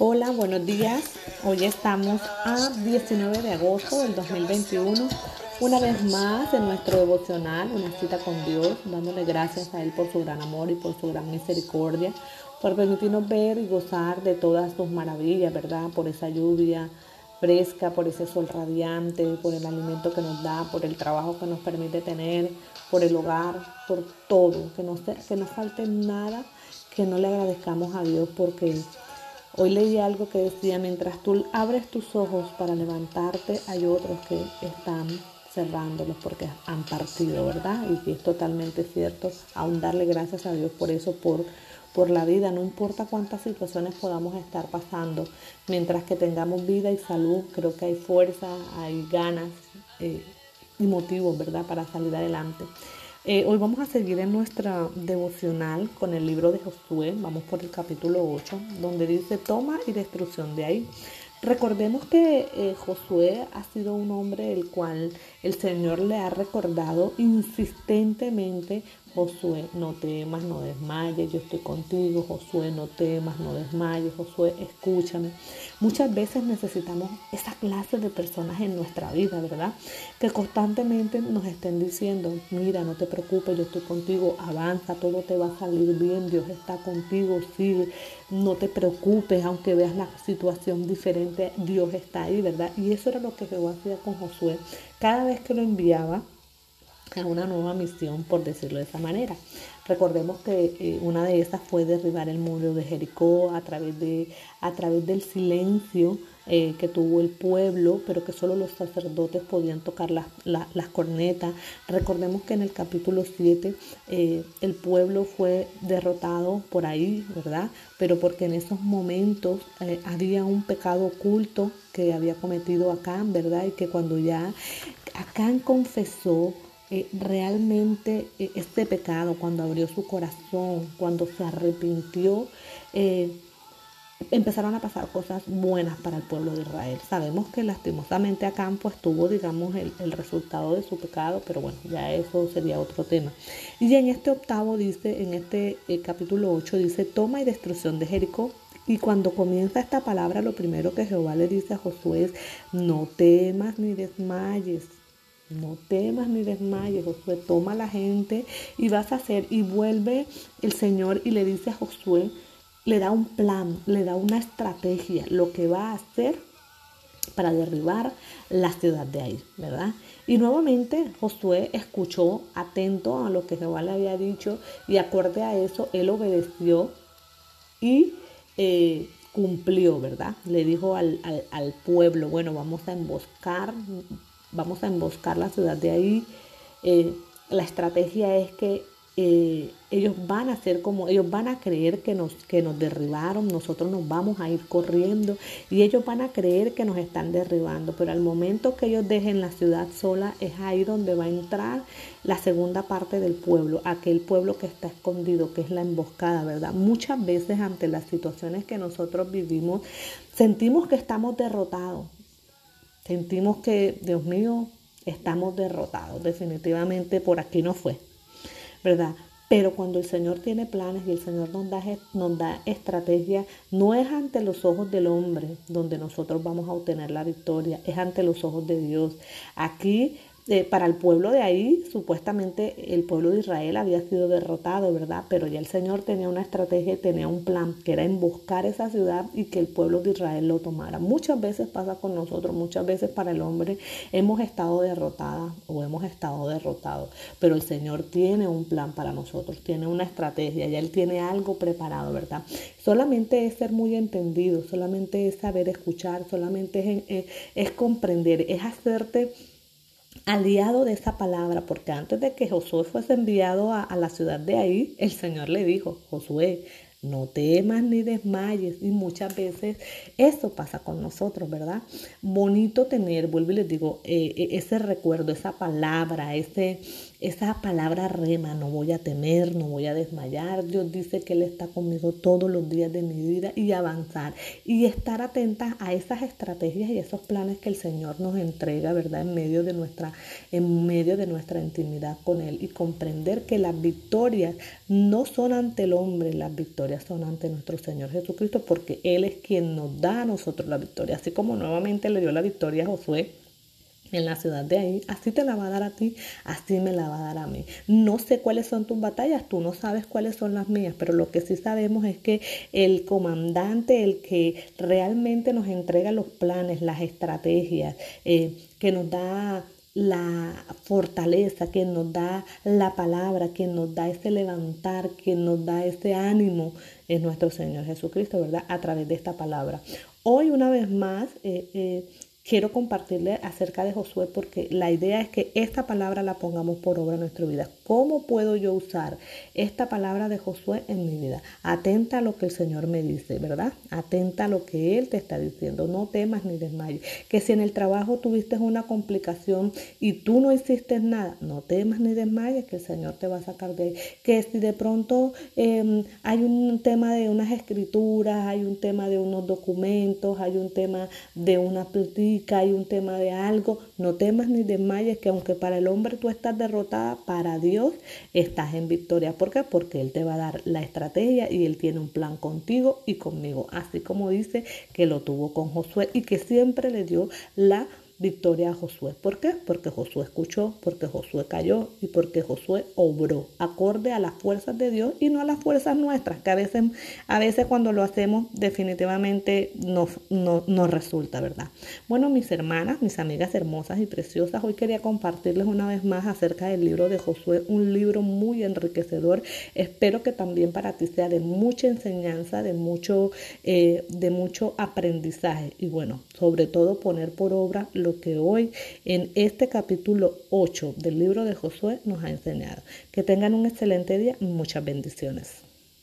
Hola, buenos días. Hoy estamos a 19 de agosto del 2021. Una vez más en nuestro devocional, una cita con Dios, dándole gracias a Él por su gran amor y por su gran misericordia, por permitirnos ver y gozar de todas sus maravillas, ¿verdad? Por esa lluvia fresca, por ese sol radiante, por el alimento que nos da, por el trabajo que nos permite tener, por el hogar, por todo, que no, que no falte nada, que no le agradezcamos a Dios porque Hoy leí algo que decía, mientras tú abres tus ojos para levantarte, hay otros que están cerrándolos porque han partido, ¿verdad? Y que es totalmente cierto, aún darle gracias a Dios por eso, por, por la vida, no importa cuántas situaciones podamos estar pasando, mientras que tengamos vida y salud, creo que hay fuerza, hay ganas eh, y motivos, ¿verdad?, para salir adelante. Eh, hoy vamos a seguir en nuestra devocional con el libro de Josué, vamos por el capítulo 8, donde dice toma y destrucción de ahí. Recordemos que eh, Josué ha sido un hombre el cual el Señor le ha recordado insistentemente Josué, no temas, no desmayes, yo estoy contigo, Josué, no temas, no desmayes, Josué, escúchame. Muchas veces necesitamos esa clase de personas en nuestra vida, ¿verdad? Que constantemente nos estén diciendo, mira, no te preocupes, yo estoy contigo, avanza, todo te va a salir bien, Dios está contigo, sigue, no te preocupes, aunque veas la situación diferente, Dios está ahí, ¿verdad? Y eso era lo que Jehová hacía con Josué. Cada vez que lo enviaba, a una nueva misión, por decirlo de esa manera. Recordemos que eh, una de esas fue derribar el muro de Jericó a través, de, a través del silencio eh, que tuvo el pueblo, pero que solo los sacerdotes podían tocar las cornetas. Recordemos que en el capítulo 7 eh, el pueblo fue derrotado por ahí, ¿verdad? Pero porque en esos momentos había un pecado oculto que había cometido Acán, ¿verdad? Y que cuando ya Acán confesó, eh, realmente eh, este pecado, cuando abrió su corazón, cuando se arrepintió, eh, empezaron a pasar cosas buenas para el pueblo de Israel. Sabemos que lastimosamente acá pues tuvo, digamos, el, el, resultado de su pecado, pero bueno, ya eso sería otro tema. Y en este octavo dice, en este capítulo 8 dice, toma y destrucción de Jericó. Y cuando comienza esta palabra, lo primero que Jehová le dice a Josué es, no temas ni desmayes, no temas ni desmayes, Josué, toma la gente y vas a hacer. Y vuelve el Señor y le dice a Josué, le da un plan, le da una estrategia, lo que va a hacer para derribar la ciudad de ahí, ¿verdad? Y nuevamente Josué escuchó atento a lo que Jehová le había dicho y acorde a eso, él obedeció y eh, cumplió, ¿verdad? Le dijo al, al pueblo, bueno, vamos a emboscar vamos a emboscar la ciudad de ahí. Eh, la estrategia es que eh, ellos van a hacer como, ellos van a creer que nos, que nos derribaron, nosotros nos vamos a ir corriendo y ellos van a creer que nos están derribando, pero al momento que ellos dejen la ciudad sola es ahí donde va a entrar la segunda parte del pueblo, aquel pueblo que está escondido, que es la emboscada, ¿verdad? Muchas veces ante las situaciones que nosotros vivimos, sentimos que estamos derrotados, Sentimos que, Dios mío, estamos derrotados. Definitivamente por aquí no fue, ¿verdad? Pero cuando el Señor tiene planes y el Señor nos da, nos da estrategia, no es ante los ojos del hombre donde nosotros vamos a obtener la victoria, es ante los ojos de Dios. Aquí eh, para el pueblo de ahí, supuestamente el pueblo de Israel había sido derrotado, ¿verdad? Pero ya el Señor tenía una estrategia, tenía un plan, que era emboscar esa ciudad y que el pueblo de Israel lo tomara. Muchas veces pasa con nosotros, muchas veces para el hombre hemos estado derrotadas o hemos estado derrotados, pero el Señor tiene un plan para nosotros, tiene una estrategia, ya Él tiene algo preparado, ¿verdad? Solamente es ser muy entendido, solamente es saber escuchar, solamente es, es comprender, es hacerte aliado de esa palabra, porque antes de que Josué fuese enviado a, la ciudad de ahí, el Señor le dijo, Josué, no temas ni desmayes. Y muchas veces eso pasa con nosotros, ¿verdad? Bonito tener, vuelvo y les digo, eh, eh, ese recuerdo, esa palabra, ese, esa palabra rema, no voy a temer, no voy a desmayar. Dios dice que Él está conmigo todos los días de mi vida y avanzar y estar atentas a esas estrategias y esos planes que el Señor nos entrega, ¿verdad? En medio de nuestra, en medio de nuestra intimidad con Él y comprender que las victorias no son ante el hombre, las victorias son ante nuestro Señor Jesucristo porque Él es quien nos da a nosotros la victoria. Así como nuevamente le dio la victoria a Josué en la ciudad de ahí, así te la va a dar a ti, así me la va a dar a mí. No sé cuáles son tus batallas, tú no sabes cuáles son las mías, pero lo que sí sabemos es que el comandante, el que realmente nos entrega los planes, las estrategias, eh, que nos da la fortaleza, que nos da la palabra, que nos da ese levantar, que nos da ese ánimo, es nuestro Señor Jesucristo, ¿verdad? A través de esta palabra. Hoy una vez más eh, eh, quiero compartirle acerca de Josué porque la idea es que esta palabra la pongamos por obra en nuestra vida. ¿Cómo puedo yo usar esta palabra de Josué en mi vida? Atenta a lo que el Señor me dice, ¿verdad? Atenta a lo que Él te está diciendo. No temas ni desmayes. Que si en el trabajo tuviste una complicación y tú no hiciste nada, no temas ni desmayes, que el Señor te va a sacar de ahí. Que si de pronto em, hay un tema de unas escrituras, hay un tema de unos documentos, hay un tema de una hay un tema de algo, no temas ni desmayes, que aunque para el hombre tú estás derrotada, para Dios estás en victoria. ¿Por qué? Porque Él te va a dar la estrategia y Él tiene un plan contigo y conmigo, así como dice que lo tuvo con Josué y que siempre le dio la victoria a Josué. ¿Por qué? Porque Josué escuchó, porque Josué cayó y porque Josué obró acorde a las fuerzas de Dios y no a las fuerzas nuestras, que a veces, a veces cuando lo hacemos definitivamente nos, no, resulta, ¿verdad? Bueno, mis hermanas, mis amigas hermosas y preciosas, hoy quería compartirles una vez más acerca del libro de Josué, un libro muy enriquecedor. Espero que también para ti sea de mucha enseñanza, de mucho, eh, de mucho aprendizaje y bueno, sobre todo poner por obra lo que hoy en este capítulo 8 del libro de Josué nos ha enseñado. Que tengan un excelente día, muchas bendiciones.